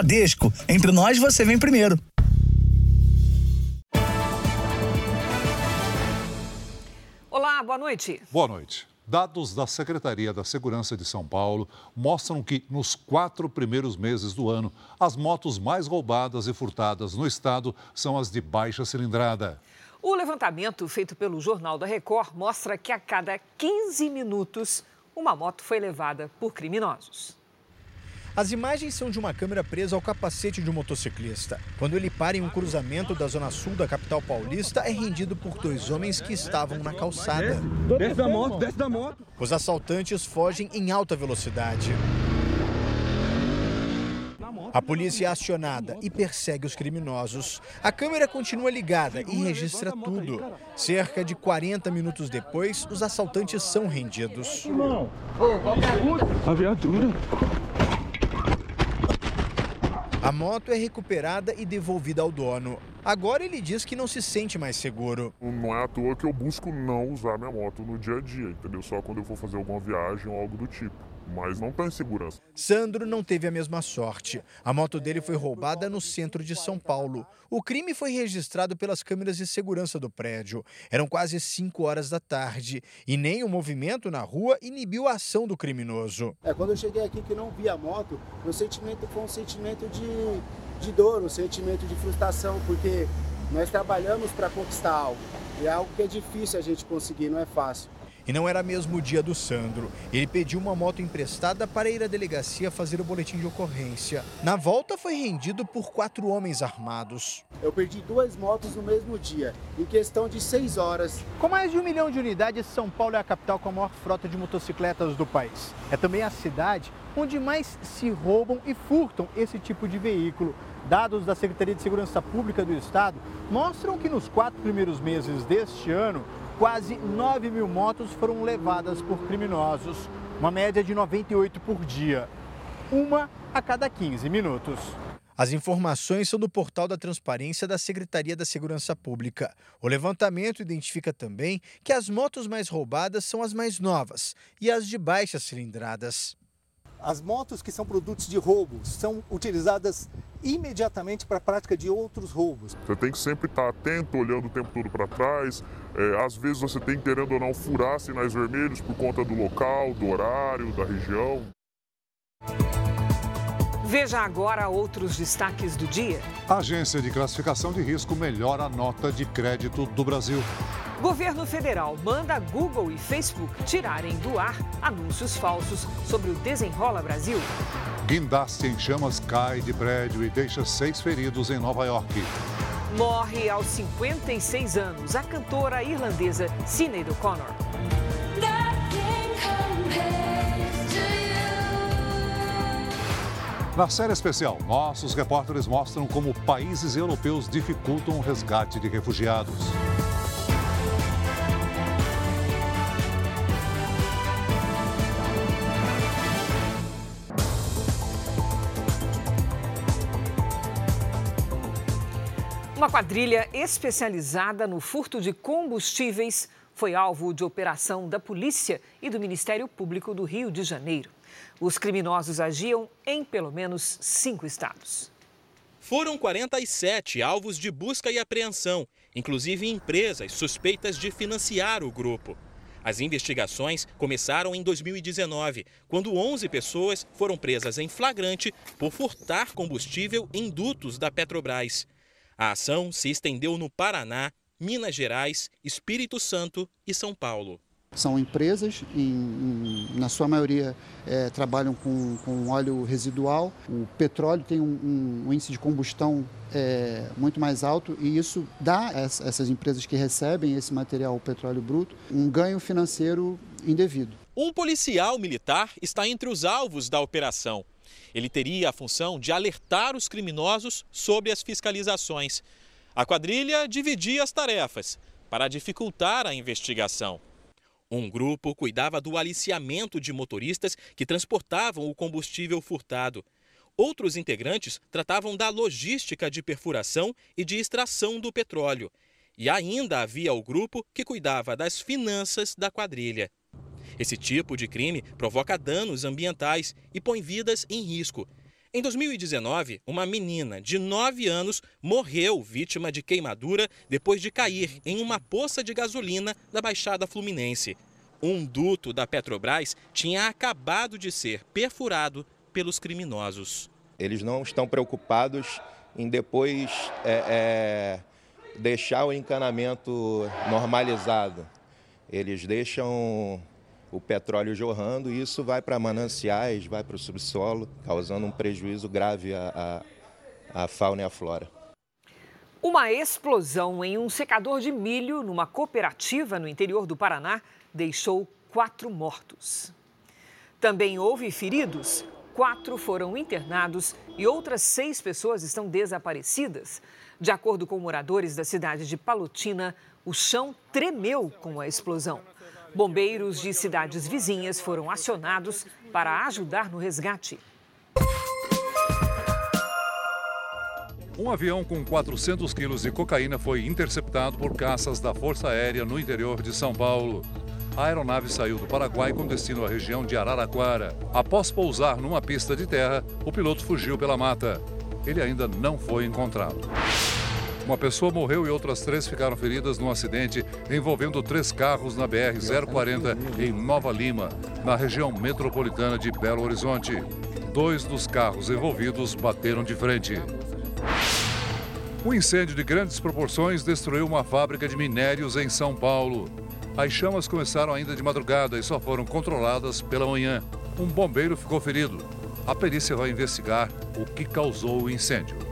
Bradesco. Entre nós, você vem primeiro. Olá, boa noite. Boa noite. Dados da Secretaria da Segurança de São Paulo mostram que, nos quatro primeiros meses do ano, as motos mais roubadas e furtadas no estado são as de baixa cilindrada. O levantamento feito pelo Jornal da Record mostra que a cada 15 minutos, uma moto foi levada por criminosos. As imagens são de uma câmera presa ao capacete de um motociclista. Quando ele para em um cruzamento da zona sul da capital paulista, é rendido por dois homens que estavam na calçada. Desce da moto, desce da moto. Os assaltantes fogem em alta velocidade. A polícia é acionada e persegue os criminosos. A câmera continua ligada e registra tudo. Cerca de 40 minutos depois, os assaltantes são rendidos. A viatura. A moto é recuperada e devolvida ao dono. Agora ele diz que não se sente mais seguro. Não é à toa que eu busco não usar minha moto no dia a dia, entendeu? Só quando eu for fazer alguma viagem ou algo do tipo mas não tem tá segurança. Sandro não teve a mesma sorte. A moto dele foi roubada no centro de São Paulo. O crime foi registrado pelas câmeras de segurança do prédio. Eram quase 5 horas da tarde e nem o movimento na rua inibiu a ação do criminoso. É, quando eu cheguei aqui que não vi a moto, meu sentimento foi um sentimento de, de dor, um sentimento de frustração, porque nós trabalhamos para conquistar algo. E é algo que é difícil a gente conseguir, não é fácil. E não era mesmo o dia do Sandro. Ele pediu uma moto emprestada para ir à delegacia fazer o boletim de ocorrência. Na volta, foi rendido por quatro homens armados. Eu perdi duas motos no mesmo dia, em questão de seis horas. Com mais de um milhão de unidades, São Paulo é a capital com a maior frota de motocicletas do país. É também a cidade onde mais se roubam e furtam esse tipo de veículo. Dados da Secretaria de Segurança Pública do Estado mostram que nos quatro primeiros meses deste ano, quase 9 mil motos foram levadas por criminosos, uma média de 98 por dia, uma a cada 15 minutos. As informações são do portal da transparência da Secretaria da Segurança Pública. O levantamento identifica também que as motos mais roubadas são as mais novas e as de baixas cilindradas. As motos que são produtos de roubo são utilizadas imediatamente para a prática de outros roubos. Você tem que sempre estar atento, olhando o tempo todo para trás. É, às vezes você tem, querendo ou não, furar sinais vermelhos por conta do local, do horário, da região. Veja agora outros destaques do dia. A Agência de Classificação de Risco melhora a nota de crédito do Brasil. Governo federal manda Google e Facebook tirarem do ar anúncios falsos sobre o Desenrola Brasil. Guindaste em chamas cai de prédio e deixa seis feridos em Nova York. Morre aos 56 anos a cantora irlandesa Sinead O'Connor. Na série especial, nossos repórteres mostram como países europeus dificultam o resgate de refugiados. Quadrilha especializada no furto de combustíveis foi alvo de operação da polícia e do Ministério Público do Rio de Janeiro. Os criminosos agiam em pelo menos cinco estados. Foram 47 alvos de busca e apreensão, inclusive empresas suspeitas de financiar o grupo. As investigações começaram em 2019, quando 11 pessoas foram presas em flagrante por furtar combustível em dutos da Petrobras. A ação se estendeu no Paraná, Minas Gerais, Espírito Santo e São Paulo. São empresas, em, em, na sua maioria é, trabalham com, com, óleo residual. O petróleo tem um, um, índice de combustão é, muito mais alto e isso dá a essas empresas que recebem esse material, o petróleo bruto, um ganho financeiro indevido. Um policial militar está entre os alvos da operação. Ele teria a função de alertar os criminosos sobre as fiscalizações. A quadrilha dividia as tarefas para dificultar a investigação. Um grupo cuidava do aliciamento de motoristas que transportavam o combustível furtado. Outros integrantes tratavam da logística de perfuração e de extração do petróleo. E ainda havia o grupo que cuidava das finanças da quadrilha. Esse tipo de crime provoca danos ambientais e põe vidas em risco. Em 2019, uma menina de 9 anos morreu vítima de queimadura depois de cair em uma poça de gasolina da Baixada Fluminense. Um duto da Petrobras tinha acabado de ser perfurado pelos criminosos. Eles não estão preocupados em depois é, é, deixar o encanamento normalizado. Eles deixam o petróleo jorrando e isso vai para mananciais, vai para o subsolo, causando um prejuízo grave à, à, à fauna e à flora. Uma explosão em um secador de milho numa cooperativa no interior do Paraná deixou quatro mortos. Também houve feridos. Quatro foram internados e outras seis pessoas estão desaparecidas. De acordo com moradores da cidade de Palotina, o chão tremeu com a explosão. Bombeiros de cidades vizinhas foram acionados para ajudar no resgate. Um avião com 400 quilos de cocaína foi interceptado por caças da Força Aérea no interior de São Paulo. A aeronave saiu do Paraguai com destino à região de Araraquara. Após pousar numa pista de terra, o piloto fugiu pela mata. Ele ainda não foi encontrado. Uma pessoa morreu e outras três ficaram feridas num acidente envolvendo três carros na BR-040 em Nova Lima, na região metropolitana de Belo Horizonte. Dois dos carros envolvidos bateram de frente. Um incêndio de grandes proporções destruiu uma fábrica de minérios em São Paulo. As chamas começaram ainda de madrugada e só foram controladas pela manhã. Um bombeiro ficou ferido. A perícia vai investigar o que causou o incêndio.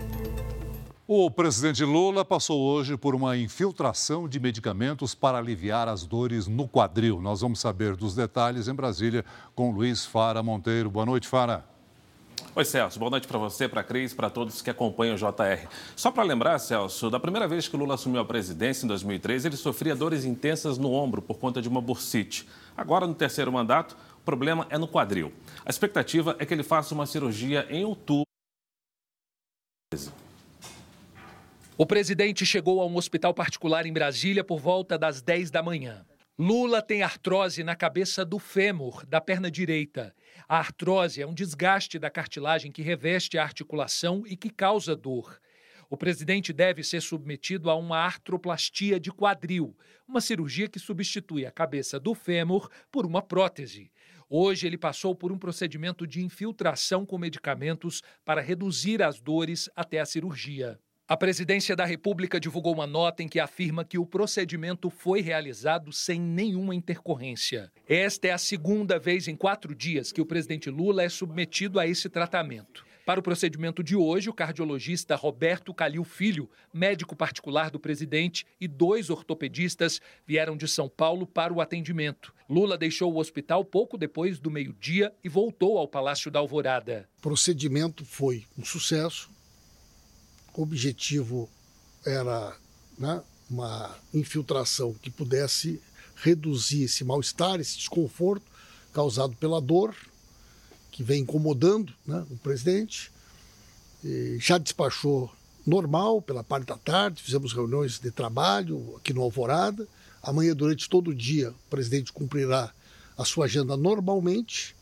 O presidente Lula passou hoje por uma infiltração de medicamentos para aliviar as dores no quadril. Nós vamos saber dos detalhes em Brasília com Luiz Fara Monteiro. Boa noite, Fara. Oi, Celso. Boa noite para você, para a Cris, para todos que acompanham o JR. Só para lembrar, Celso, da primeira vez que Lula assumiu a presidência, em 2013, ele sofria dores intensas no ombro por conta de uma bursite. Agora, no terceiro mandato, o problema é no quadril. A expectativa é que ele faça uma cirurgia em outubro. O presidente chegou a um hospital particular em Brasília por volta das 10 da manhã. Lula tem artrose na cabeça do fêmur, da perna direita. A artrose é um desgaste da cartilagem que reveste a articulação e que causa dor. O presidente deve ser submetido a uma artroplastia de quadril, uma cirurgia que substitui a cabeça do fêmur por uma prótese. Hoje ele passou por um procedimento de infiltração com medicamentos para reduzir as dores até a cirurgia. A Presidência da República divulgou uma nota em que afirma que o procedimento foi realizado sem nenhuma intercorrência. Esta é a segunda vez em quatro dias que o presidente Lula é submetido a esse tratamento. Para o procedimento de hoje, o cardiologista Roberto Calil Filho, médico particular do presidente, e dois ortopedistas vieram de São Paulo para o atendimento. Lula deixou o hospital pouco depois do meio-dia e voltou ao Palácio da Alvorada. O procedimento foi um sucesso objetivo era né, uma infiltração que pudesse reduzir esse mal-estar, esse desconforto causado pela dor que vem incomodando né, o presidente. E já despachou normal pela parte da tarde, fizemos reuniões de trabalho aqui no Alvorada. Amanhã, durante todo o dia, o presidente cumprirá a sua agenda normalmente.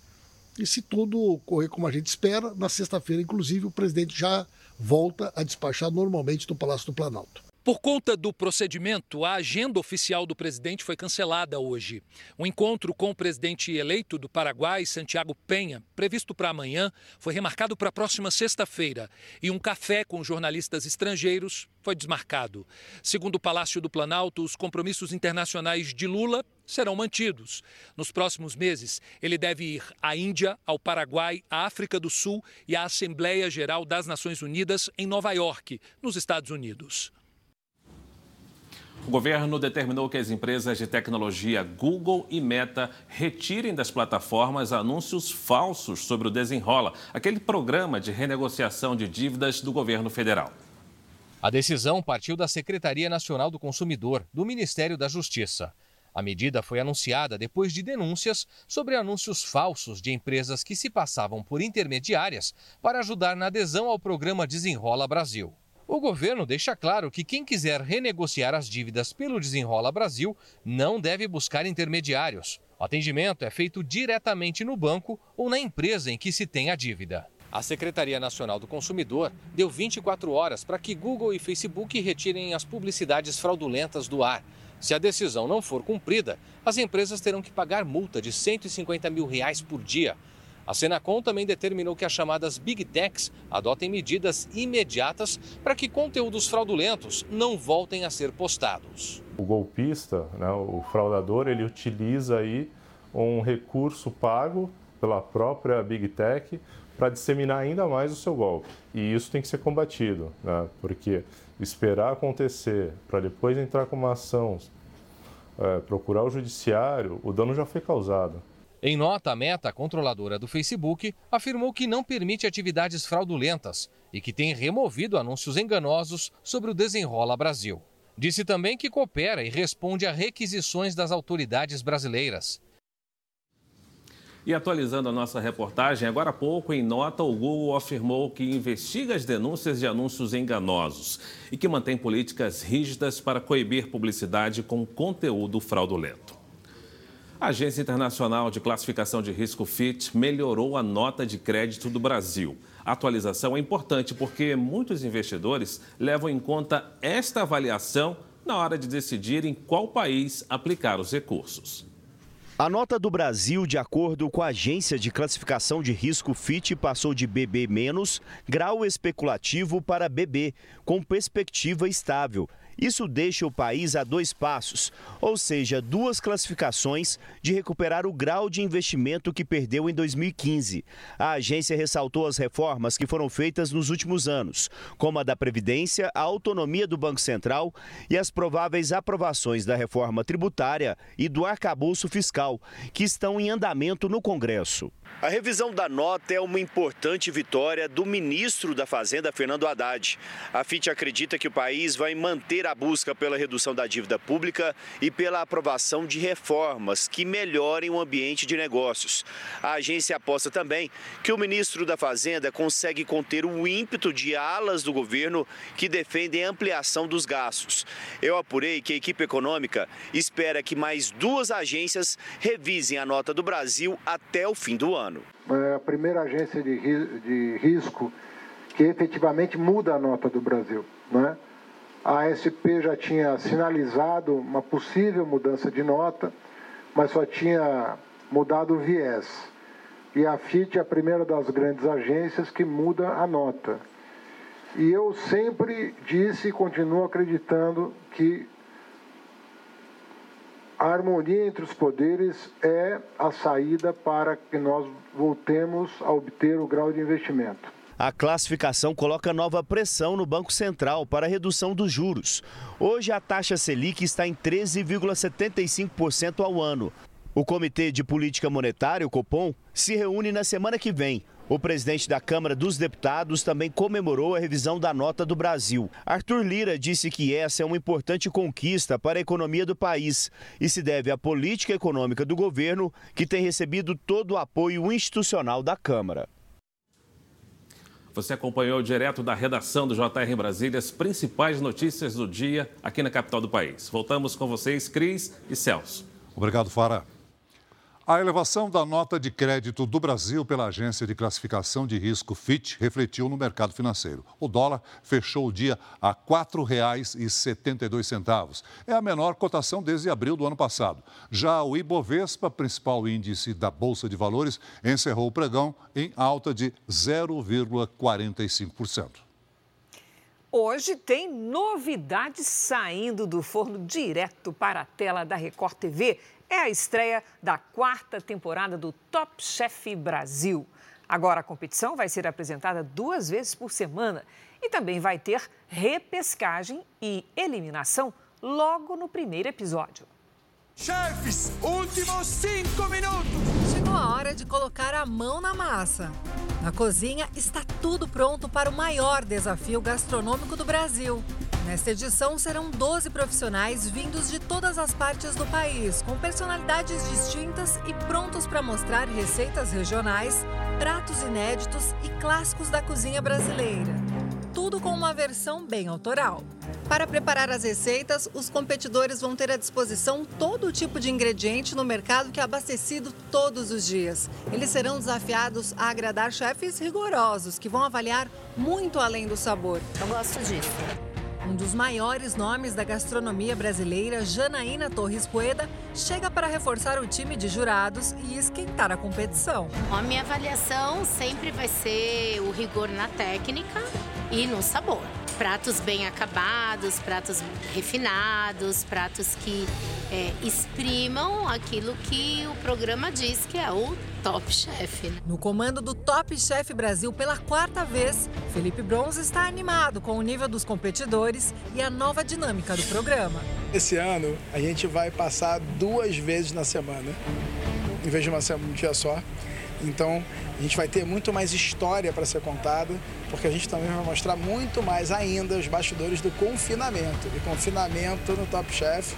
E se tudo correr como a gente espera, na sexta-feira, inclusive, o presidente já volta a despachar normalmente do Palácio do Planalto. Por conta do procedimento, a agenda oficial do presidente foi cancelada hoje. O encontro com o presidente eleito do Paraguai, Santiago Penha, previsto para amanhã, foi remarcado para a próxima sexta-feira. E um café com jornalistas estrangeiros foi desmarcado. Segundo o Palácio do Planalto, os compromissos internacionais de Lula serão mantidos. Nos próximos meses, ele deve ir à Índia, ao Paraguai, à África do Sul e à Assembleia Geral das Nações Unidas em Nova York, nos Estados Unidos. O governo determinou que as empresas de tecnologia Google e Meta retirem das plataformas anúncios falsos sobre o Desenrola, aquele programa de renegociação de dívidas do governo federal. A decisão partiu da Secretaria Nacional do Consumidor, do Ministério da Justiça. A medida foi anunciada depois de denúncias sobre anúncios falsos de empresas que se passavam por intermediárias para ajudar na adesão ao programa Desenrola Brasil. O governo deixa claro que quem quiser renegociar as dívidas pelo Desenrola Brasil não deve buscar intermediários. O atendimento é feito diretamente no banco ou na empresa em que se tem a dívida. A Secretaria Nacional do Consumidor deu 24 horas para que Google e Facebook retirem as publicidades fraudulentas do ar. Se a decisão não for cumprida, as empresas terão que pagar multa de 150 mil reais por dia. A Senacom também determinou que as chamadas Big Techs adotem medidas imediatas para que conteúdos fraudulentos não voltem a ser postados. O golpista, né, o fraudador, ele utiliza aí um recurso pago pela própria Big Tech para disseminar ainda mais o seu golpe. E isso tem que ser combatido, né, porque esperar acontecer para depois entrar com uma ação, é, procurar o judiciário, o dano já foi causado. Em nota, a Meta, controladora do Facebook, afirmou que não permite atividades fraudulentas e que tem removido anúncios enganosos sobre o Desenrola Brasil. Disse também que coopera e responde a requisições das autoridades brasileiras. E atualizando a nossa reportagem, agora há pouco, em nota, o Google afirmou que investiga as denúncias de anúncios enganosos e que mantém políticas rígidas para coibir publicidade com conteúdo fraudulento. A Agência Internacional de Classificação de Risco FIT melhorou a nota de crédito do Brasil. A atualização é importante porque muitos investidores levam em conta esta avaliação na hora de decidir em qual país aplicar os recursos. A nota do Brasil, de acordo com a agência de classificação de risco FIT, passou de BB-, grau especulativo para BB, com perspectiva estável. Isso deixa o país a dois passos, ou seja, duas classificações de recuperar o grau de investimento que perdeu em 2015. A agência ressaltou as reformas que foram feitas nos últimos anos, como a da Previdência, a autonomia do Banco Central e as prováveis aprovações da reforma tributária e do arcabouço fiscal, que estão em andamento no Congresso. A revisão da nota é uma importante vitória do ministro da Fazenda, Fernando Haddad. A FIT acredita que o país vai manter a busca pela redução da dívida pública e pela aprovação de reformas que melhorem o ambiente de negócios. A agência aposta também que o ministro da Fazenda consegue conter o ímpeto de alas do governo que defendem a ampliação dos gastos. Eu apurei que a equipe econômica espera que mais duas agências revisem a nota do Brasil até o fim do ano. É a primeira agência de, de risco que efetivamente muda a nota do Brasil. Né? A ASP já tinha sinalizado uma possível mudança de nota, mas só tinha mudado o viés. E a FIT é a primeira das grandes agências que muda a nota. E eu sempre disse e continuo acreditando que a harmonia entre os poderes é a saída para que nós voltemos a obter o grau de investimento. A classificação coloca nova pressão no Banco Central para a redução dos juros. Hoje a taxa Selic está em 13,75% ao ano. O Comitê de Política Monetária, o Copom, se reúne na semana que vem o presidente da Câmara dos Deputados também comemorou a revisão da nota do Brasil. Arthur Lira disse que essa é uma importante conquista para a economia do país e se deve à política econômica do governo, que tem recebido todo o apoio institucional da Câmara. Você acompanhou direto da redação do JR Brasília as principais notícias do dia aqui na capital do país. Voltamos com vocês, Cris e Celso. Obrigado, Fara. A elevação da nota de crédito do Brasil pela agência de classificação de risco Fitch refletiu no mercado financeiro. O dólar fechou o dia a R$ 4,72. É a menor cotação desde abril do ano passado. Já o Ibovespa, principal índice da Bolsa de Valores, encerrou o pregão em alta de 0,45%. Hoje tem novidades saindo do forno direto para a tela da Record TV é a estreia da quarta temporada do Top Chef Brasil. Agora a competição vai ser apresentada duas vezes por semana e também vai ter repescagem e eliminação logo no primeiro episódio. Chefes, últimos cinco minutos! Chegou a hora de colocar a mão na massa. Na cozinha está tudo pronto para o maior desafio gastronômico do Brasil. Nesta edição serão 12 profissionais vindos de todas as partes do país, com personalidades distintas e prontos para mostrar receitas regionais, pratos inéditos e clássicos da cozinha brasileira. tudo com uma versão bem autoral. Para preparar as receitas, os competidores vão ter à disposição todo tipo de ingrediente no mercado que é abastecido todos os dias. Eles serão desafiados a agradar chefes rigorosos que vão avaliar muito além do sabor. Eu gosto disso. Um dos maiores nomes da gastronomia brasileira, Janaína Torres Pueda, chega para reforçar o time de jurados e esquentar a competição. A minha avaliação sempre vai ser o rigor na técnica e no sabor. Pratos bem acabados, pratos refinados, pratos que é, exprimam aquilo que o programa diz que é o Top Chef. Né? No comando do Top Chef Brasil pela quarta vez, Felipe Bronze está animado com o nível dos competidores e a nova dinâmica do programa. Esse ano a gente vai passar duas vezes na semana, em vez de uma semana, um dia só. Então a gente vai ter muito mais história para ser contada, porque a gente também vai mostrar muito mais ainda os bastidores do confinamento. E confinamento no Top Chef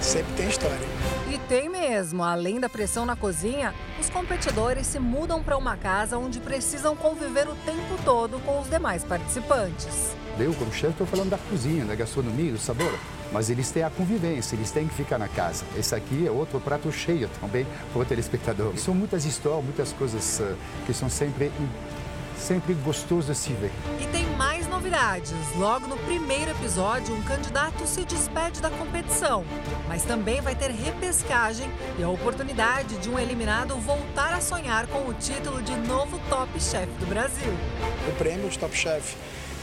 sempre tem história. E tem mesmo. Além da pressão na cozinha, os competidores se mudam para uma casa onde precisam conviver o tempo todo com os demais participantes. Eu, como chefe, estou falando da cozinha, da gastronomia, do sabor. Mas eles têm a convivência, eles têm que ficar na casa. Esse aqui é outro prato cheio também para o telespectador. São muitas histórias, muitas coisas uh, que são sempre, sempre gostosas de se ver. E tem mais novidades. Logo no primeiro episódio, um candidato se despede da competição. Mas também vai ter repescagem e a oportunidade de um eliminado voltar a sonhar com o título de novo Top Chef do Brasil. O prêmio de Top Chef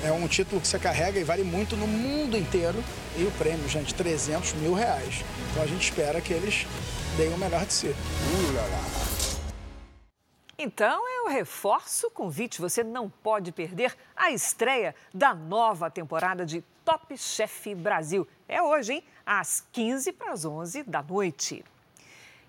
é um título que você carrega e vale muito no mundo inteiro. E o prêmio, gente, 300 mil reais. Então a gente espera que eles deem o melhor de si. Então eu reforço o convite. Você não pode perder a estreia da nova temporada de Top Chef Brasil. É hoje, hein? Às 15 para as 11 da noite.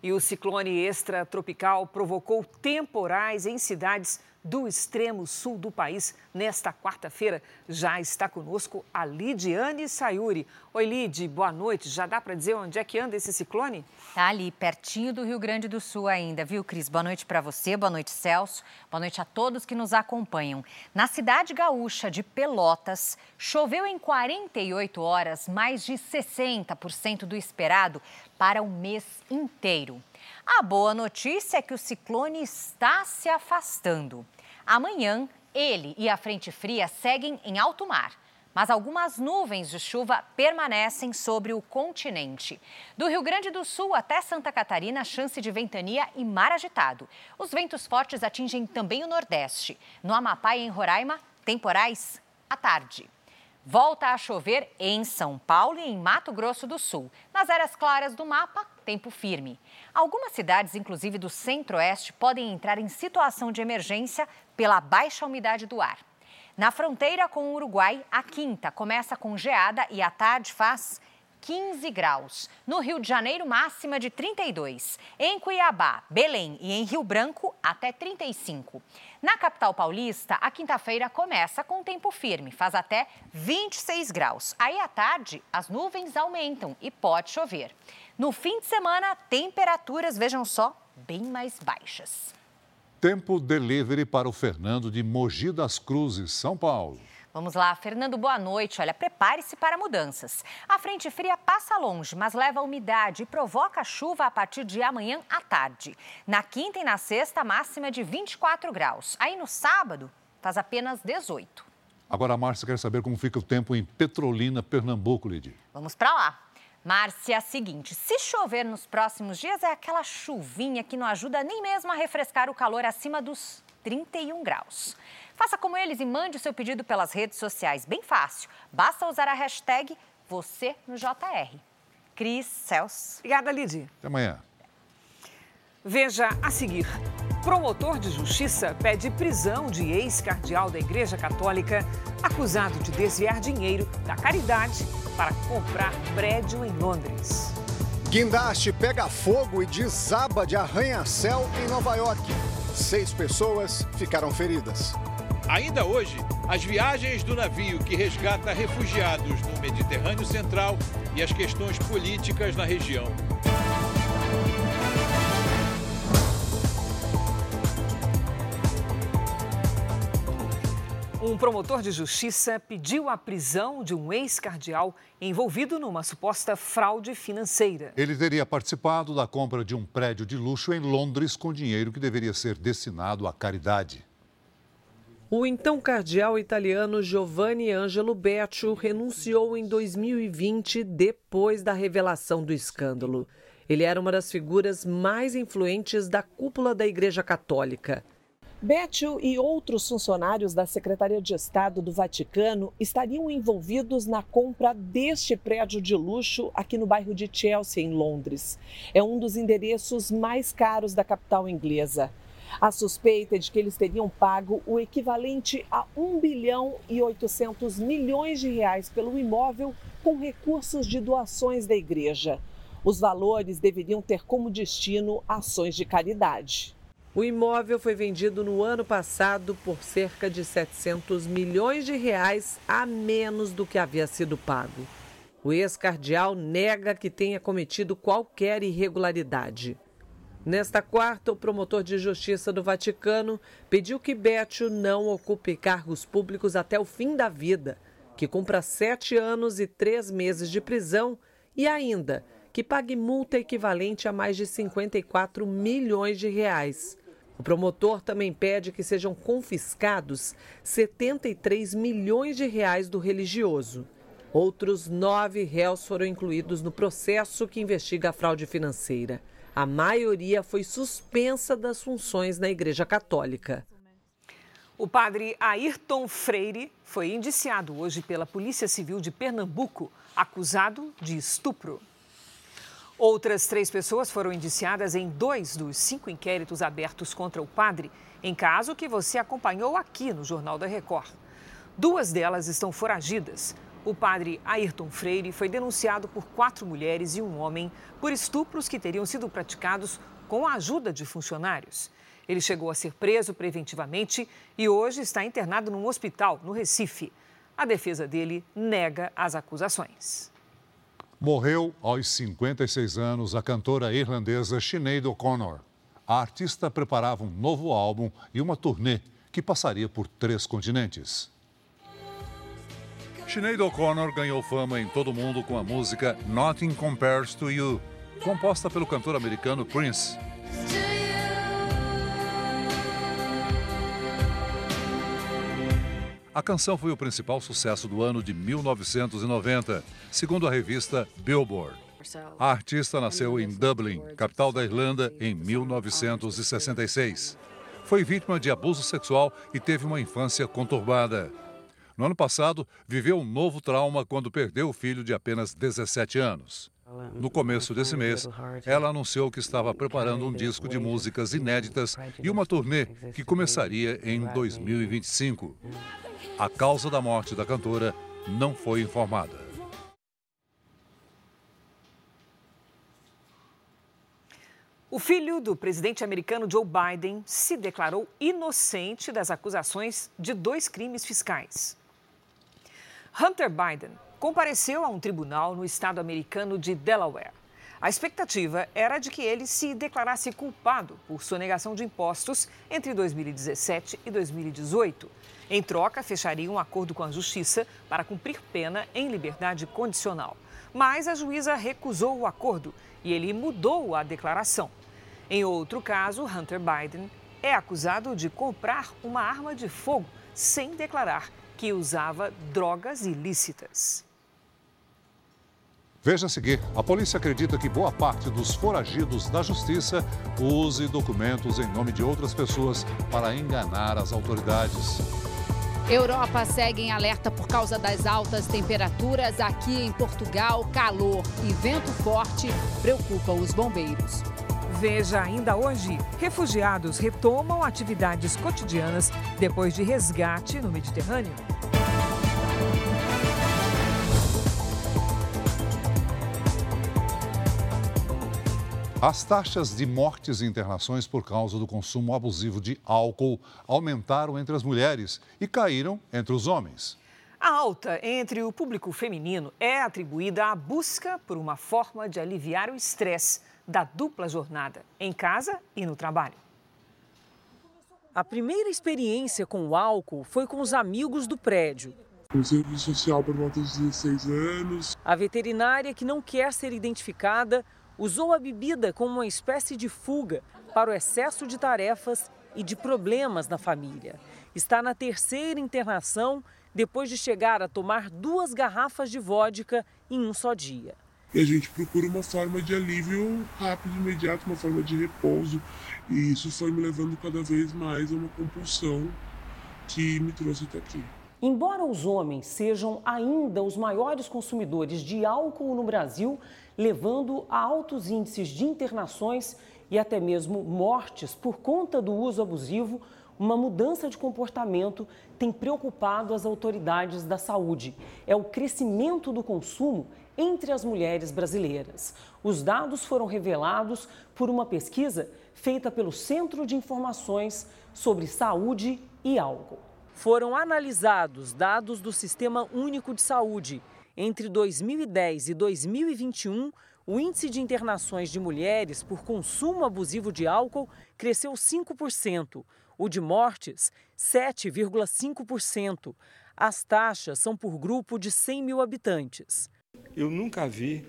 E o ciclone extratropical provocou temporais em cidades do extremo sul do país nesta quarta-feira. Já está conosco a Lidiane Sayuri. Oi, Lid, boa noite. Já dá para dizer onde é que anda esse ciclone? Tá ali, pertinho do Rio Grande do Sul ainda, viu, Cris? Boa noite para você, boa noite, Celso. Boa noite a todos que nos acompanham. Na cidade gaúcha de Pelotas, choveu em 48 horas mais de 60% do esperado para o mês inteiro. A boa notícia é que o ciclone está se afastando. Amanhã, ele e a frente fria seguem em alto mar, mas algumas nuvens de chuva permanecem sobre o continente. Do Rio Grande do Sul até Santa Catarina, chance de ventania e mar agitado. Os ventos fortes atingem também o Nordeste. No Amapá e em Roraima, temporais à tarde. Volta a chover em São Paulo e em Mato Grosso do Sul. Nas áreas claras do mapa, tempo firme. Algumas cidades, inclusive do centro-oeste, podem entrar em situação de emergência pela baixa umidade do ar. Na fronteira com o Uruguai, a quinta começa com geada e à tarde faz 15 graus. No Rio de Janeiro, máxima de 32. Em Cuiabá, Belém e em Rio Branco, até 35. Na capital paulista, a quinta-feira começa com tempo firme, faz até 26 graus. Aí à tarde, as nuvens aumentam e pode chover. No fim de semana, temperaturas, vejam só, bem mais baixas. Tempo delivery para o Fernando de Mogi das Cruzes, São Paulo. Vamos lá, Fernando, boa noite. Olha, prepare-se para mudanças. A frente fria passa longe, mas leva umidade e provoca chuva a partir de amanhã à tarde. Na quinta e na sexta, máxima de 24 graus. Aí no sábado, faz apenas 18. Agora a Márcia quer saber como fica o tempo em Petrolina, Pernambuco, Lidia. Vamos para lá. Márcia, é a seguinte: se chover nos próximos dias, é aquela chuvinha que não ajuda nem mesmo a refrescar o calor acima dos 31 graus. Faça como eles e mande o seu pedido pelas redes sociais. Bem fácil. Basta usar a hashtag você no JR. Cris, Celso. Obrigada, Lidy. Até amanhã. Veja a seguir. Promotor de justiça pede prisão de ex-cardeal da Igreja Católica acusado de desviar dinheiro da caridade para comprar prédio em Londres. Guindaste pega fogo e desaba de arranha-céu em Nova York. Seis pessoas ficaram feridas. Ainda hoje, as viagens do navio que resgata refugiados no Mediterrâneo Central e as questões políticas na região. Um promotor de justiça pediu a prisão de um ex-cardeal envolvido numa suposta fraude financeira. Ele teria participado da compra de um prédio de luxo em Londres com dinheiro que deveria ser destinado à caridade. O então cardeal italiano Giovanni Angelo Beccio renunciou em 2020 depois da revelação do escândalo. Ele era uma das figuras mais influentes da cúpula da Igreja Católica. Beccio e outros funcionários da Secretaria de Estado do Vaticano estariam envolvidos na compra deste prédio de luxo aqui no bairro de Chelsea, em Londres. É um dos endereços mais caros da capital inglesa. A suspeita é de que eles teriam pago o equivalente a 1 bilhão e 800 milhões de reais pelo imóvel com recursos de doações da igreja. Os valores deveriam ter como destino ações de caridade. O imóvel foi vendido no ano passado por cerca de 700 milhões de reais a menos do que havia sido pago. O ex-cardeal nega que tenha cometido qualquer irregularidade. Nesta quarta, o promotor de justiça do Vaticano pediu que Bétio não ocupe cargos públicos até o fim da vida, que cumpra sete anos e três meses de prisão e ainda que pague multa equivalente a mais de 54 milhões de reais. O promotor também pede que sejam confiscados 73 milhões de reais do religioso. Outros nove réus foram incluídos no processo que investiga a fraude financeira. A maioria foi suspensa das funções na Igreja Católica. O padre Ayrton Freire foi indiciado hoje pela Polícia Civil de Pernambuco, acusado de estupro. Outras três pessoas foram indiciadas em dois dos cinco inquéritos abertos contra o padre, em caso que você acompanhou aqui no Jornal da Record. Duas delas estão foragidas. O padre Ayrton Freire foi denunciado por quatro mulheres e um homem por estupros que teriam sido praticados com a ajuda de funcionários. Ele chegou a ser preso preventivamente e hoje está internado num hospital no Recife. A defesa dele nega as acusações. Morreu aos 56 anos a cantora irlandesa Sinead O'Connor. A artista preparava um novo álbum e uma turnê que passaria por três continentes. Sinead O'Connor ganhou fama em todo o mundo com a música Nothing Compares to You, composta pelo cantor americano Prince. A canção foi o principal sucesso do ano de 1990, segundo a revista Billboard. A artista nasceu em Dublin, capital da Irlanda, em 1966. Foi vítima de abuso sexual e teve uma infância conturbada. No ano passado, viveu um novo trauma quando perdeu o filho de apenas 17 anos. No começo desse mês, ela anunciou que estava preparando um disco de músicas inéditas e uma turnê que começaria em 2025. A causa da morte da cantora não foi informada. O filho do presidente americano Joe Biden se declarou inocente das acusações de dois crimes fiscais. Hunter Biden compareceu a um tribunal no estado americano de Delaware. A expectativa era de que ele se declarasse culpado por sonegação de impostos entre 2017 e 2018 em troca, fecharia um acordo com a Justiça para cumprir pena em liberdade condicional. Mas a juíza recusou o acordo e ele mudou a declaração. Em outro caso, Hunter Biden é acusado de comprar uma arma de fogo sem declarar que usava drogas ilícitas. Veja a seguir: a polícia acredita que boa parte dos foragidos da justiça use documentos em nome de outras pessoas para enganar as autoridades. Europa segue em alerta por causa das altas temperaturas. Aqui em Portugal, calor e vento forte preocupam os bombeiros. Veja ainda hoje: refugiados retomam atividades cotidianas depois de resgate no Mediterrâneo. As taxas de mortes e internações por causa do consumo abusivo de álcool aumentaram entre as mulheres e caíram entre os homens. A alta entre o público feminino é atribuída à busca por uma forma de aliviar o estresse da dupla jornada, em casa e no trabalho. A primeira experiência com o álcool foi com os amigos do prédio. No serviço social por volta dos 16 anos. A veterinária, que não quer ser identificada, usou a bebida como uma espécie de fuga para o excesso de tarefas e de problemas na família. Está na terceira internação depois de chegar a tomar duas garrafas de vodka em um só dia. E a gente procura uma forma de alívio rápido, imediato, uma forma de repouso. E isso foi me levando cada vez mais a uma compulsão que me trouxe até aqui. Embora os homens sejam ainda os maiores consumidores de álcool no Brasil, levando a altos índices de internações e até mesmo mortes por conta do uso abusivo, uma mudança de comportamento tem preocupado as autoridades da saúde. É o crescimento do consumo entre as mulheres brasileiras. Os dados foram revelados por uma pesquisa feita pelo Centro de Informações sobre Saúde e Álcool. Foram analisados dados do Sistema Único de Saúde. Entre 2010 e 2021, o índice de internações de mulheres por consumo abusivo de álcool cresceu 5%, o de mortes, 7,5%. As taxas são por grupo de 100 mil habitantes. Eu nunca vi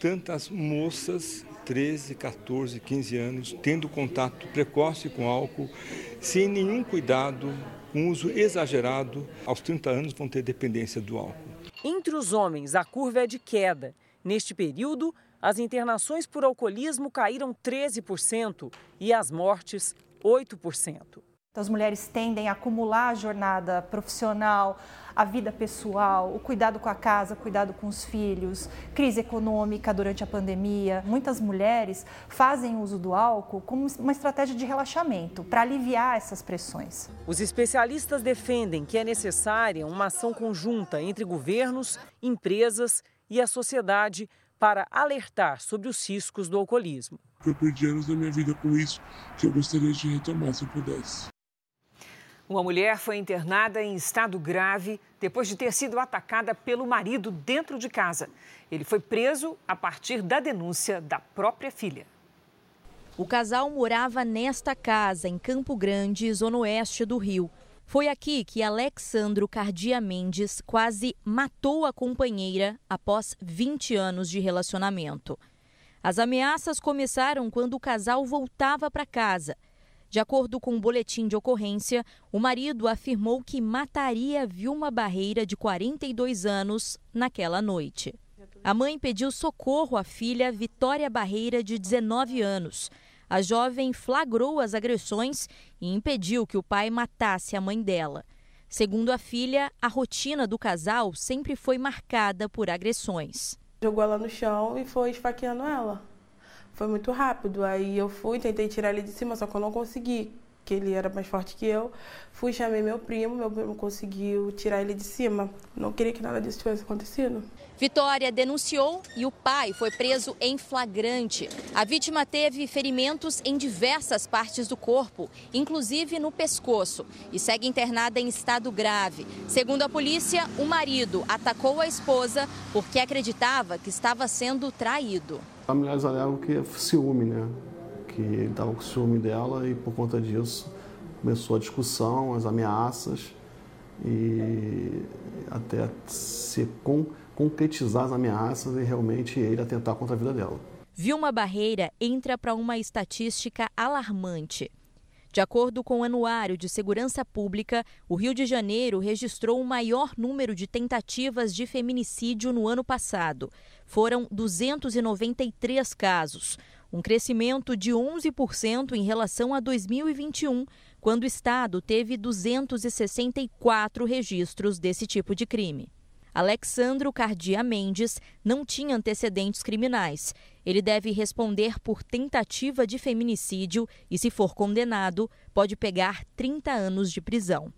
tantas moças, 13, 14, 15 anos, tendo contato precoce com álcool, sem nenhum cuidado, com uso exagerado. Aos 30 anos vão ter dependência do álcool. Entre os homens, a curva é de queda. Neste período, as internações por alcoolismo caíram 13% e as mortes 8%. Então, as mulheres tendem a acumular a jornada profissional, a vida pessoal, o cuidado com a casa, cuidado com os filhos, crise econômica durante a pandemia. Muitas mulheres fazem uso do álcool como uma estratégia de relaxamento, para aliviar essas pressões. Os especialistas defendem que é necessária uma ação conjunta entre governos, empresas e a sociedade para alertar sobre os riscos do alcoolismo. Eu perdi anos da minha vida com isso, que eu gostaria de retomar se eu pudesse. Uma mulher foi internada em estado grave depois de ter sido atacada pelo marido dentro de casa. Ele foi preso a partir da denúncia da própria filha. O casal morava nesta casa, em Campo Grande, zona oeste do Rio. Foi aqui que Alexandro Cardia Mendes quase matou a companheira após 20 anos de relacionamento. As ameaças começaram quando o casal voltava para casa. De acordo com o um boletim de ocorrência, o marido afirmou que mataria Vilma Barreira, de 42 anos, naquela noite. A mãe pediu socorro à filha Vitória Barreira, de 19 anos. A jovem flagrou as agressões e impediu que o pai matasse a mãe dela. Segundo a filha, a rotina do casal sempre foi marcada por agressões. Jogou ela no chão e foi esfaqueando ela foi muito rápido. Aí eu fui, tentei tirar ele de cima, só que eu não consegui, que ele era mais forte que eu. Fui, chamei meu primo, meu primo conseguiu tirar ele de cima. Não queria que nada disso tivesse acontecido. Vitória denunciou e o pai foi preso em flagrante. A vítima teve ferimentos em diversas partes do corpo, inclusive no pescoço, e segue internada em estado grave. Segundo a polícia, o marido atacou a esposa porque acreditava que estava sendo traído. Familiares alegam que é ciúme, né? Que ele estava com ciúme dela e por conta disso começou a discussão, as ameaças e até se com concretizar as ameaças e realmente ele atentar contra a vida dela. Vilma Barreira entra para uma estatística alarmante. De acordo com o Anuário de Segurança Pública, o Rio de Janeiro registrou o maior número de tentativas de feminicídio no ano passado. Foram 293 casos, um crescimento de 11% em relação a 2021, quando o estado teve 264 registros desse tipo de crime. Alexandro Cardia Mendes não tinha antecedentes criminais. Ele deve responder por tentativa de feminicídio e, se for condenado, pode pegar 30 anos de prisão.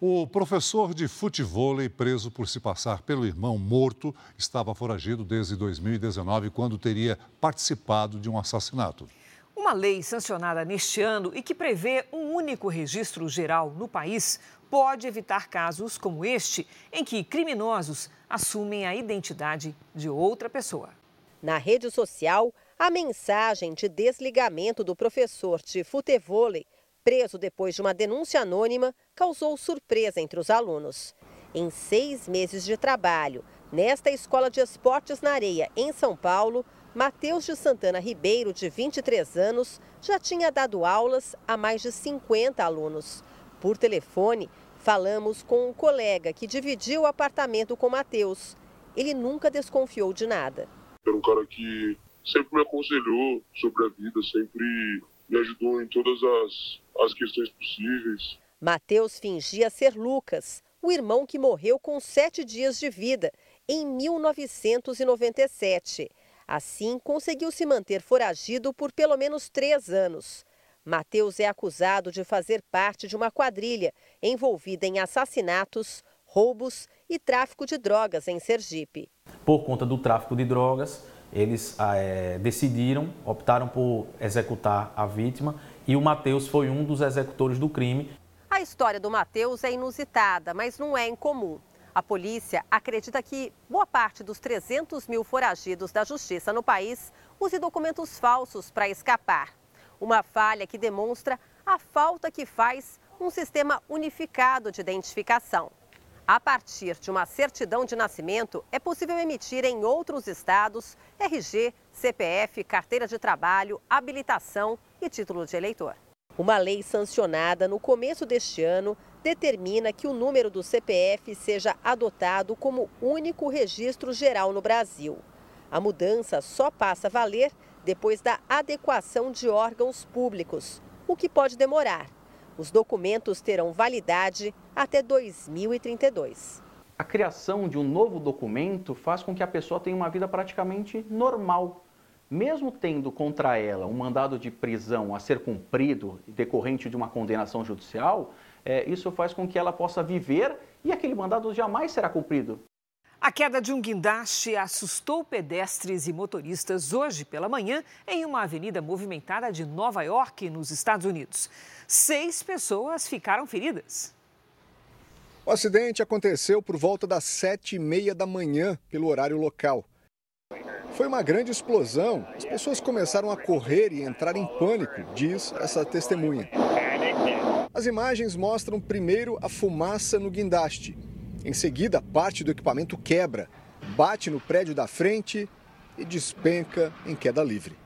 O professor de futevôlei, preso por se passar pelo irmão morto, estava foragido desde 2019, quando teria participado de um assassinato. Uma lei sancionada neste ano e que prevê um único registro geral no país pode evitar casos como este, em que criminosos assumem a identidade de outra pessoa. Na rede social, a mensagem de desligamento do professor de futevôlei preso depois de uma denúncia anônima, causou surpresa entre os alunos. Em seis meses de trabalho, nesta escola de esportes na areia, em São Paulo, Matheus de Santana Ribeiro, de 23 anos, já tinha dado aulas a mais de 50 alunos. Por telefone, falamos com um colega que dividiu o apartamento com Matheus. Ele nunca desconfiou de nada. Era um cara que sempre me aconselhou sobre a vida, sempre me ajudou em todas as, as questões possíveis. Matheus fingia ser Lucas, o irmão que morreu com sete dias de vida, em 1997. Assim, conseguiu se manter foragido por pelo menos três anos. Matheus é acusado de fazer parte de uma quadrilha envolvida em assassinatos, roubos e tráfico de drogas em Sergipe. Por conta do tráfico de drogas, eles é, decidiram, optaram por executar a vítima e o Matheus foi um dos executores do crime. A história do Matheus é inusitada, mas não é incomum. A polícia acredita que boa parte dos 300 mil foragidos da justiça no país use documentos falsos para escapar. Uma falha que demonstra a falta que faz um sistema unificado de identificação. A partir de uma certidão de nascimento, é possível emitir em outros estados RG, CPF, carteira de trabalho, habilitação e título de eleitor. Uma lei sancionada no começo deste ano determina que o número do CPF seja adotado como único registro geral no Brasil. A mudança só passa a valer depois da adequação de órgãos públicos, o que pode demorar. Os documentos terão validade até 2032. A criação de um novo documento faz com que a pessoa tenha uma vida praticamente normal. Mesmo tendo contra ela um mandado de prisão a ser cumprido decorrente de uma condenação judicial, é, isso faz com que ela possa viver e aquele mandado jamais será cumprido. A queda de um guindaste assustou pedestres e motoristas hoje pela manhã em uma avenida movimentada de Nova York, nos Estados Unidos. Seis pessoas ficaram feridas. O acidente aconteceu por volta das sete e meia da manhã, pelo horário local. Foi uma grande explosão. As pessoas começaram a correr e entrar em pânico, diz essa testemunha. As imagens mostram primeiro a fumaça no guindaste. Em seguida, parte do equipamento quebra, bate no prédio da frente e despenca em queda livre.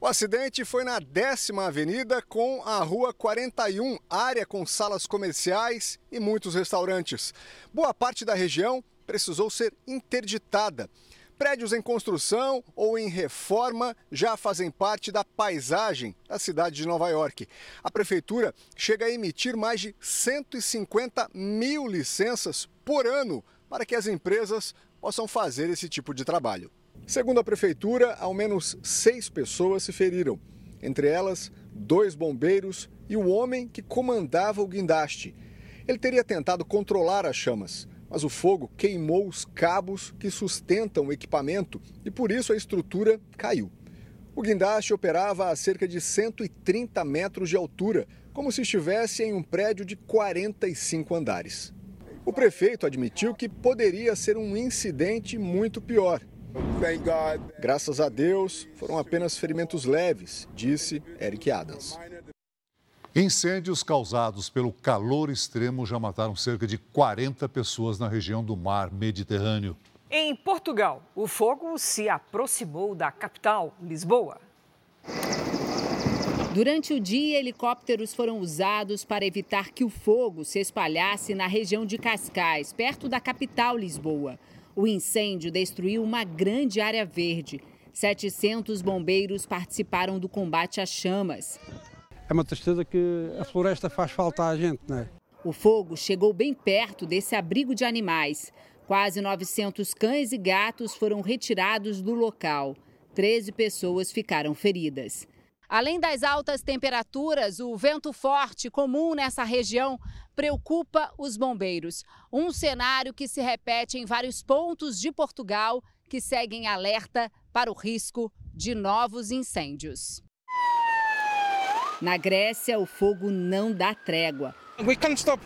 O acidente foi na décima avenida com a Rua 41, área com salas comerciais e muitos restaurantes. Boa parte da região precisou ser interditada. Prédios em construção ou em reforma já fazem parte da paisagem da cidade de Nova York. A prefeitura chega a emitir mais de 150 mil licenças por ano para que as empresas possam fazer esse tipo de trabalho. Segundo a prefeitura, ao menos seis pessoas se feriram, entre elas dois bombeiros e o homem que comandava o guindaste. Ele teria tentado controlar as chamas, mas o fogo queimou os cabos que sustentam o equipamento e por isso a estrutura caiu. O guindaste operava a cerca de 130 metros de altura, como se estivesse em um prédio de 45 andares. O prefeito admitiu que poderia ser um incidente muito pior. Graças a Deus, foram apenas ferimentos leves, disse Eric Adams. Incêndios causados pelo calor extremo já mataram cerca de 40 pessoas na região do mar Mediterrâneo. Em Portugal, o fogo se aproximou da capital, Lisboa. Durante o dia, helicópteros foram usados para evitar que o fogo se espalhasse na região de Cascais, perto da capital, Lisboa. O incêndio destruiu uma grande área verde. 700 bombeiros participaram do combate às chamas. É uma tristeza que a floresta faz falta à gente, não é? O fogo chegou bem perto desse abrigo de animais. Quase 900 cães e gatos foram retirados do local. 13 pessoas ficaram feridas. Além das altas temperaturas, o vento forte comum nessa região preocupa os bombeiros. Um cenário que se repete em vários pontos de Portugal que seguem alerta para o risco de novos incêndios. Na Grécia, o fogo não dá trégua. We can't stop.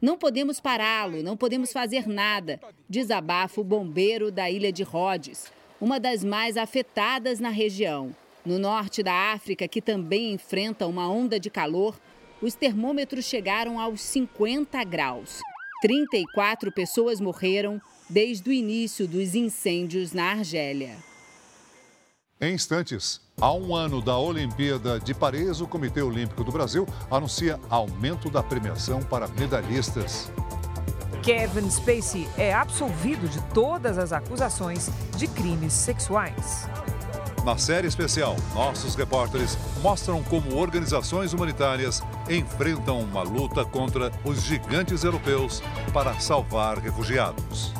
Não podemos pará-lo, não podemos fazer nada, desabafa o bombeiro da ilha de Rhodes, uma das mais afetadas na região. No norte da África, que também enfrenta uma onda de calor, os termômetros chegaram aos 50 graus. 34 pessoas morreram desde o início dos incêndios na Argélia. Em instantes, há um ano da Olimpíada de Paris, o Comitê Olímpico do Brasil anuncia aumento da premiação para medalhistas. Kevin Spacey é absolvido de todas as acusações de crimes sexuais. Na série especial, nossos repórteres mostram como organizações humanitárias enfrentam uma luta contra os gigantes europeus para salvar refugiados.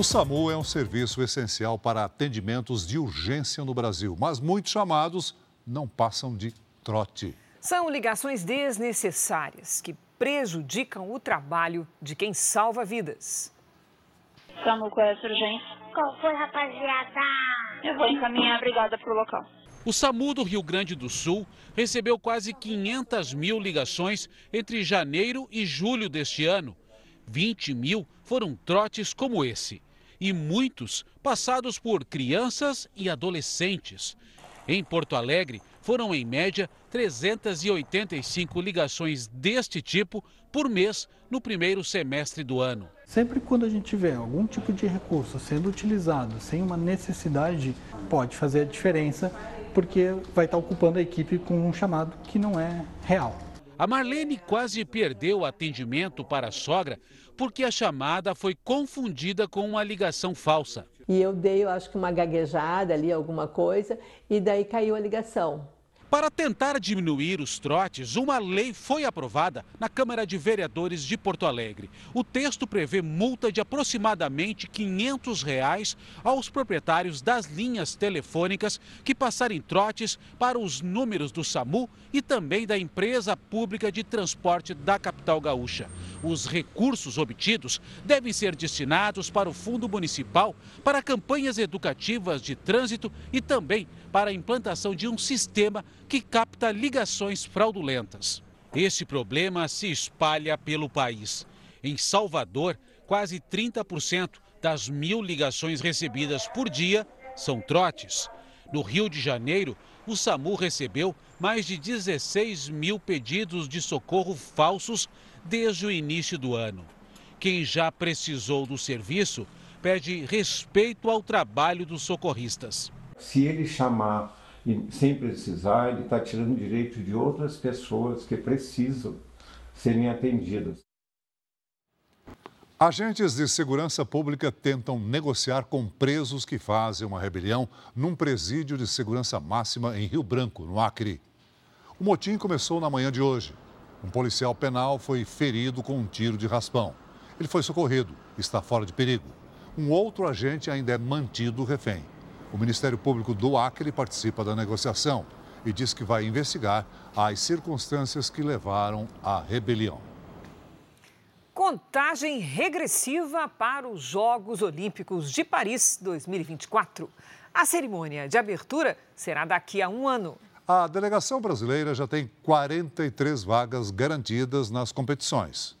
O SAMU é um serviço essencial para atendimentos de urgência no Brasil, mas muitos chamados não passam de trote. São ligações desnecessárias que prejudicam o trabalho de quem salva vidas. SAMU, qual é essa urgência? Qual foi, rapaziada? Eu vou encaminhar a brigada para o local. O SAMU do Rio Grande do Sul recebeu quase 500 mil ligações entre janeiro e julho deste ano. 20 mil foram trotes como esse. E muitos passados por crianças e adolescentes. Em Porto Alegre, foram em média 385 ligações deste tipo por mês no primeiro semestre do ano. Sempre quando a gente tiver algum tipo de recurso sendo utilizado sem uma necessidade, pode fazer a diferença, porque vai estar ocupando a equipe com um chamado que não é real. A Marlene quase perdeu o atendimento para a sogra porque a chamada foi confundida com uma ligação falsa. E eu dei, eu acho que uma gaguejada ali, alguma coisa, e daí caiu a ligação. Para tentar diminuir os trotes, uma lei foi aprovada na Câmara de Vereadores de Porto Alegre. O texto prevê multa de aproximadamente 500 reais aos proprietários das linhas telefônicas que passarem trotes para os números do SAMU e também da empresa pública de transporte da capital gaúcha. Os recursos obtidos devem ser destinados para o Fundo Municipal para campanhas educativas de trânsito e também para a implantação de um sistema que capta ligações fraudulentas. Esse problema se espalha pelo país. Em Salvador, quase 30% das mil ligações recebidas por dia são trotes. No Rio de Janeiro, o SAMU recebeu mais de 16 mil pedidos de socorro falsos desde o início do ano. Quem já precisou do serviço pede respeito ao trabalho dos socorristas. Se ele chamar sem precisar, ele está tirando direito de outras pessoas que precisam serem atendidas. Agentes de segurança pública tentam negociar com presos que fazem uma rebelião num presídio de segurança máxima em Rio Branco, no Acre. O motim começou na manhã de hoje. Um policial penal foi ferido com um tiro de raspão. Ele foi socorrido, está fora de perigo. Um outro agente ainda é mantido refém. O Ministério Público do Acre participa da negociação e diz que vai investigar as circunstâncias que levaram à rebelião. Contagem regressiva para os Jogos Olímpicos de Paris 2024. A cerimônia de abertura será daqui a um ano. A delegação brasileira já tem 43 vagas garantidas nas competições.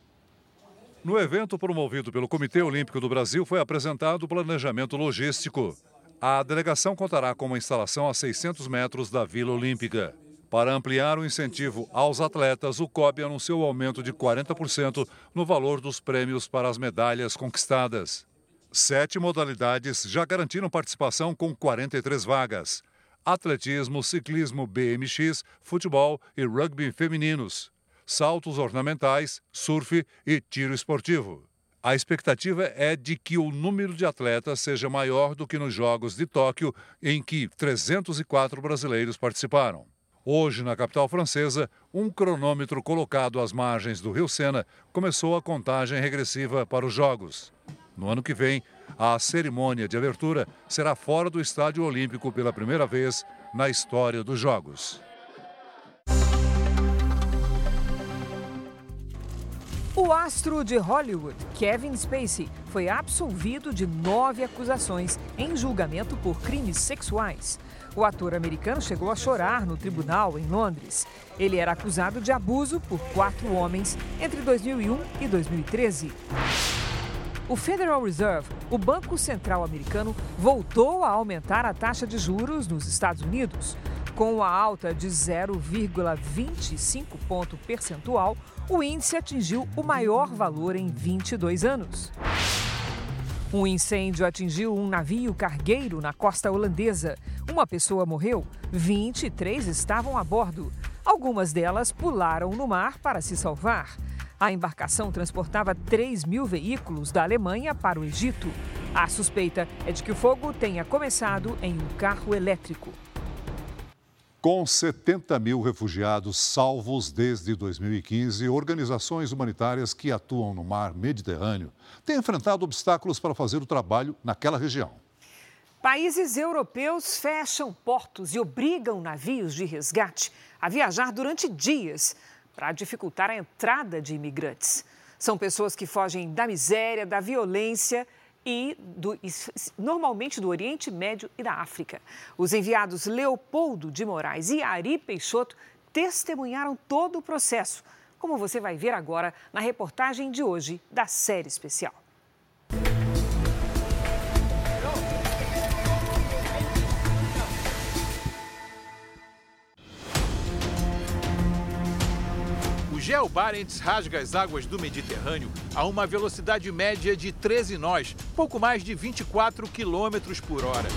No evento promovido pelo Comitê Olímpico do Brasil foi apresentado o planejamento logístico. A delegação contará com uma instalação a 600 metros da Vila Olímpica. Para ampliar o incentivo aos atletas, o COB anunciou o aumento de 40% no valor dos prêmios para as medalhas conquistadas. Sete modalidades já garantiram participação com 43 vagas: atletismo, ciclismo BMX, futebol e rugby femininos, saltos ornamentais, surf e tiro esportivo. A expectativa é de que o número de atletas seja maior do que nos Jogos de Tóquio, em que 304 brasileiros participaram. Hoje, na capital francesa, um cronômetro colocado às margens do Rio Sena começou a contagem regressiva para os Jogos. No ano que vem, a cerimônia de abertura será fora do Estádio Olímpico pela primeira vez na história dos Jogos. O astro de Hollywood, Kevin Spacey, foi absolvido de nove acusações em julgamento por crimes sexuais. O ator americano chegou a chorar no tribunal em Londres. Ele era acusado de abuso por quatro homens entre 2001 e 2013. O Federal Reserve, o Banco Central Americano, voltou a aumentar a taxa de juros nos Estados Unidos. Com a alta de 0,25 ponto percentual, o índice atingiu o maior valor em 22 anos. Um incêndio atingiu um navio cargueiro na costa holandesa. Uma pessoa morreu, 23 estavam a bordo. Algumas delas pularam no mar para se salvar. A embarcação transportava 3 mil veículos da Alemanha para o Egito. A suspeita é de que o fogo tenha começado em um carro elétrico. Com 70 mil refugiados salvos desde 2015, organizações humanitárias que atuam no mar Mediterrâneo têm enfrentado obstáculos para fazer o trabalho naquela região. Países europeus fecham portos e obrigam navios de resgate a viajar durante dias para dificultar a entrada de imigrantes. São pessoas que fogem da miséria, da violência e, do, normalmente do Oriente Médio e da África. Os enviados Leopoldo de Moraes e Ari Peixoto testemunharam todo o processo, como você vai ver agora na reportagem de hoje da série especial. Gel Barents rasga as águas do Mediterrâneo a uma velocidade média de 13 nós, pouco mais de 24 quilômetros por hora.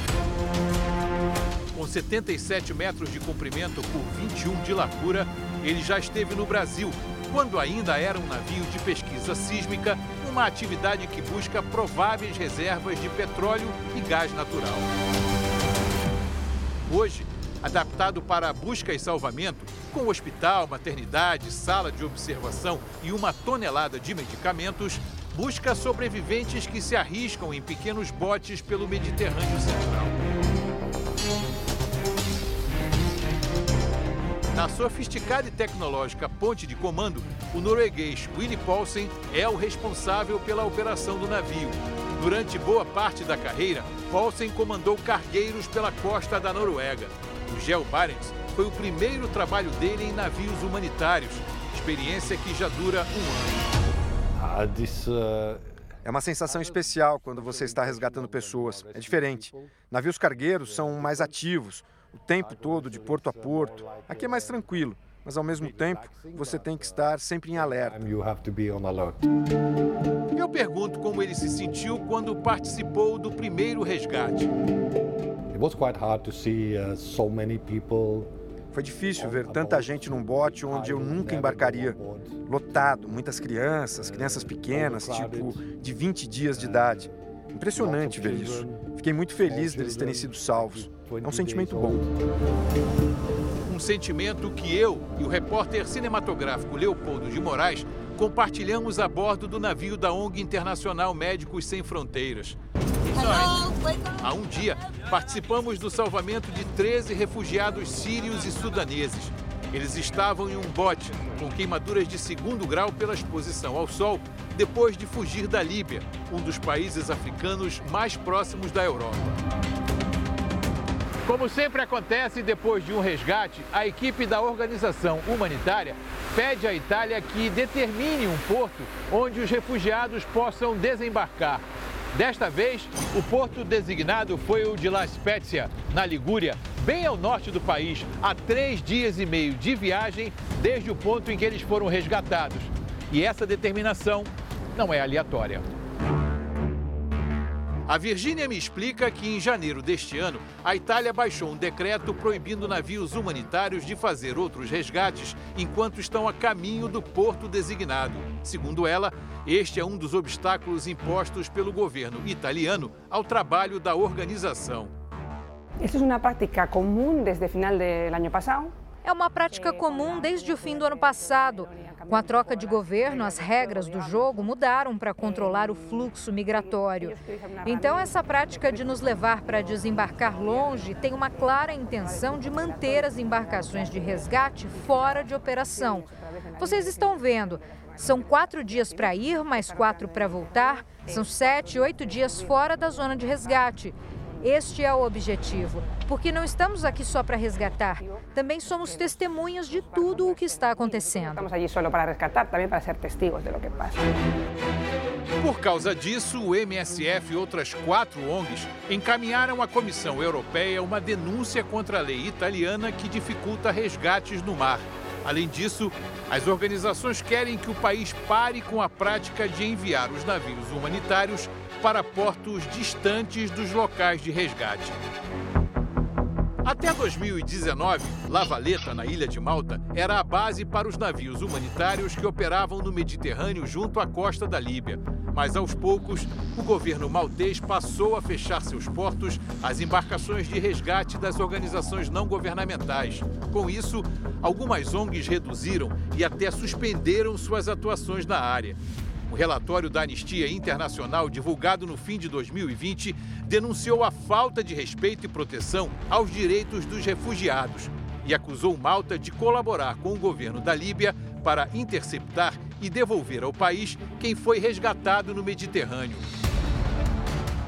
Com 77 metros de comprimento por 21 de largura, ele já esteve no Brasil, quando ainda era um navio de pesquisa sísmica, uma atividade que busca prováveis reservas de petróleo e gás natural. Hoje, adaptado para busca e salvamento, com hospital, maternidade, sala de observação e uma tonelada de medicamentos, busca sobreviventes que se arriscam em pequenos botes pelo Mediterrâneo Central. Na sofisticada e tecnológica ponte de comando, o norueguês Willy Paulsen é o responsável pela operação do navio. Durante boa parte da carreira, Paulsen comandou cargueiros pela costa da Noruega. O Geo Barents foi o primeiro trabalho dele em navios humanitários, experiência que já dura um ano. Uh, é uma sensação especial quando você está resgatando pessoas. É diferente. Navios cargueiros são mais ativos, o tempo todo, de porto a porto. Aqui é mais tranquilo, mas ao mesmo tempo você tem que estar sempre em alerta. Eu pergunto como ele se sentiu quando participou do primeiro resgate. Foi difícil ver tanta gente num bote onde eu nunca embarcaria. Lotado, muitas crianças, crianças pequenas, tipo de 20 dias de idade. Impressionante ver isso. Fiquei muito feliz deles terem sido salvos. É um sentimento bom. Um sentimento que eu e o repórter cinematográfico Leopoldo de Moraes compartilhamos a bordo do navio da ONG Internacional Médicos Sem Fronteiras. Há um dia, participamos do salvamento de 13 refugiados sírios e sudaneses. Eles estavam em um bote com queimaduras de segundo grau pela exposição ao sol, depois de fugir da Líbia, um dos países africanos mais próximos da Europa. Como sempre acontece depois de um resgate, a equipe da organização humanitária pede à Itália que determine um porto onde os refugiados possam desembarcar. Desta vez, o porto designado foi o de La Spezia, na Ligúria, bem ao norte do país, a três dias e meio de viagem desde o ponto em que eles foram resgatados. E essa determinação não é aleatória. A Virgínia me explica que em janeiro deste ano, a Itália baixou um decreto proibindo navios humanitários de fazer outros resgates enquanto estão a caminho do porto designado. Segundo ela, este é um dos obstáculos impostos pelo governo italiano ao trabalho da organização. Esta é uma prática comum desde o final do ano passado É uma prática comum desde o fim do ano passado. Com a troca de governo, as regras do jogo mudaram para controlar o fluxo migratório. Então, essa prática de nos levar para desembarcar longe tem uma clara intenção de manter as embarcações de resgate fora de operação. Vocês estão vendo, são quatro dias para ir, mais quatro para voltar. São sete, oito dias fora da zona de resgate. Este é o objetivo, porque não estamos aqui só para resgatar, também somos testemunhas de tudo o que está acontecendo. Estamos aqui só para resgatar, também para ser testigos de lo que passa. Por causa disso, o MSF e outras quatro ONGs encaminharam à Comissão Europeia uma denúncia contra a lei italiana que dificulta resgates no mar. Além disso, as organizações querem que o país pare com a prática de enviar os navios humanitários para portos distantes dos locais de resgate. Até 2019, La Valeta, na ilha de Malta, era a base para os navios humanitários que operavam no Mediterrâneo junto à costa da Líbia. Mas aos poucos, o governo maltês passou a fechar seus portos às embarcações de resgate das organizações não governamentais. Com isso, algumas ONGs reduziram e até suspenderam suas atuações na área. O relatório da Anistia Internacional, divulgado no fim de 2020, denunciou a falta de respeito e proteção aos direitos dos refugiados e acusou Malta de colaborar com o governo da Líbia para interceptar e devolver ao país quem foi resgatado no Mediterrâneo.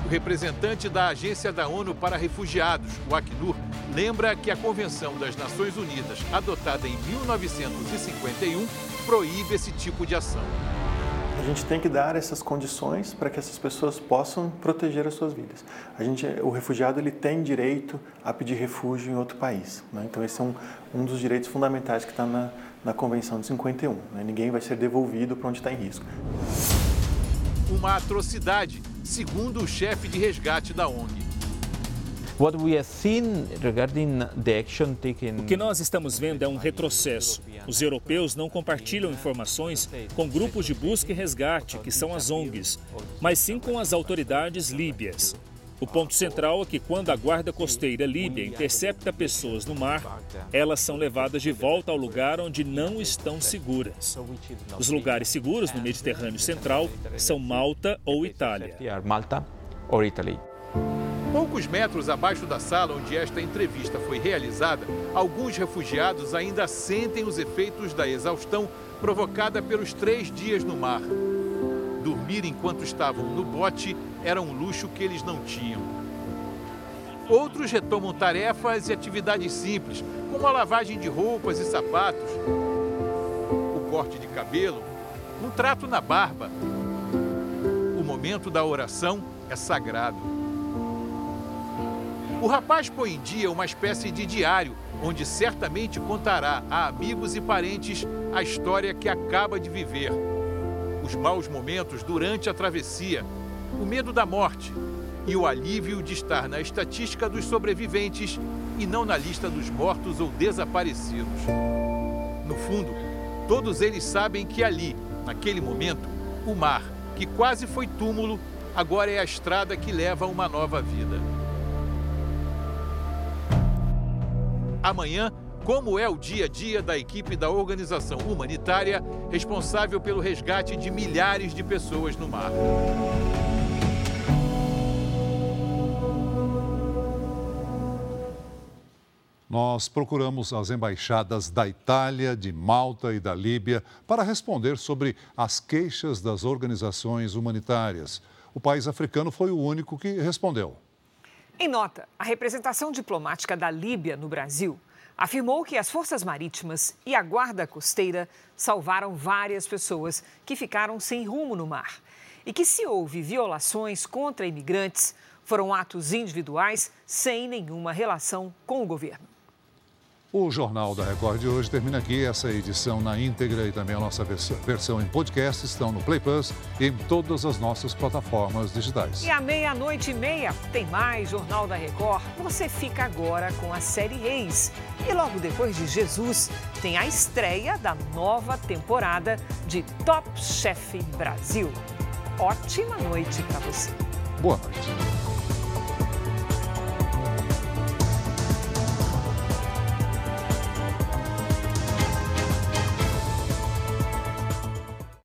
O representante da Agência da ONU para Refugiados, o Acnur, lembra que a Convenção das Nações Unidas, adotada em 1951, proíbe esse tipo de ação. Gente tem que dar essas condições para que essas pessoas possam proteger as suas vidas. A gente, o refugiado ele tem direito a pedir refúgio em outro país. Né? Então esse é um, um dos direitos fundamentais que está na, na Convenção de 51. Né? Ninguém vai ser devolvido para onde está em risco. Uma atrocidade, segundo o chefe de resgate da ONG. O que nós estamos vendo é um retrocesso. Os europeus não compartilham informações com grupos de busca e resgate, que são as ONGs, mas sim com as autoridades líbias. O ponto central é que quando a guarda costeira líbia intercepta pessoas no mar, elas são levadas de volta ao lugar onde não estão seguras. Os lugares seguros no Mediterrâneo Central são Malta ou Itália. Malta ou Itália. Poucos metros abaixo da sala onde esta entrevista foi realizada, alguns refugiados ainda sentem os efeitos da exaustão provocada pelos três dias no mar. Dormir enquanto estavam no bote era um luxo que eles não tinham. Outros retomam tarefas e atividades simples, como a lavagem de roupas e sapatos, o corte de cabelo, um trato na barba. O momento da oração é sagrado. O rapaz põe em dia uma espécie de diário, onde certamente contará a amigos e parentes a história que acaba de viver. Os maus momentos durante a travessia, o medo da morte e o alívio de estar na estatística dos sobreviventes e não na lista dos mortos ou desaparecidos. No fundo, todos eles sabem que ali, naquele momento, o mar, que quase foi túmulo, agora é a estrada que leva a uma nova vida. Amanhã, como é o dia a dia da equipe da organização humanitária responsável pelo resgate de milhares de pessoas no mar. Nós procuramos as embaixadas da Itália, de Malta e da Líbia para responder sobre as queixas das organizações humanitárias. O país africano foi o único que respondeu. Em nota, a representação diplomática da Líbia no Brasil afirmou que as forças marítimas e a guarda costeira salvaram várias pessoas que ficaram sem rumo no mar e que, se houve violações contra imigrantes, foram atos individuais sem nenhuma relação com o governo. O Jornal da Record de hoje termina aqui. Essa edição na íntegra e também a nossa versão em podcast estão no Play Plus e em todas as nossas plataformas digitais. E à meia-noite e meia tem mais Jornal da Record. Você fica agora com a série Reis. E logo depois de Jesus, tem a estreia da nova temporada de Top Chef Brasil. Ótima noite para você. Boa noite.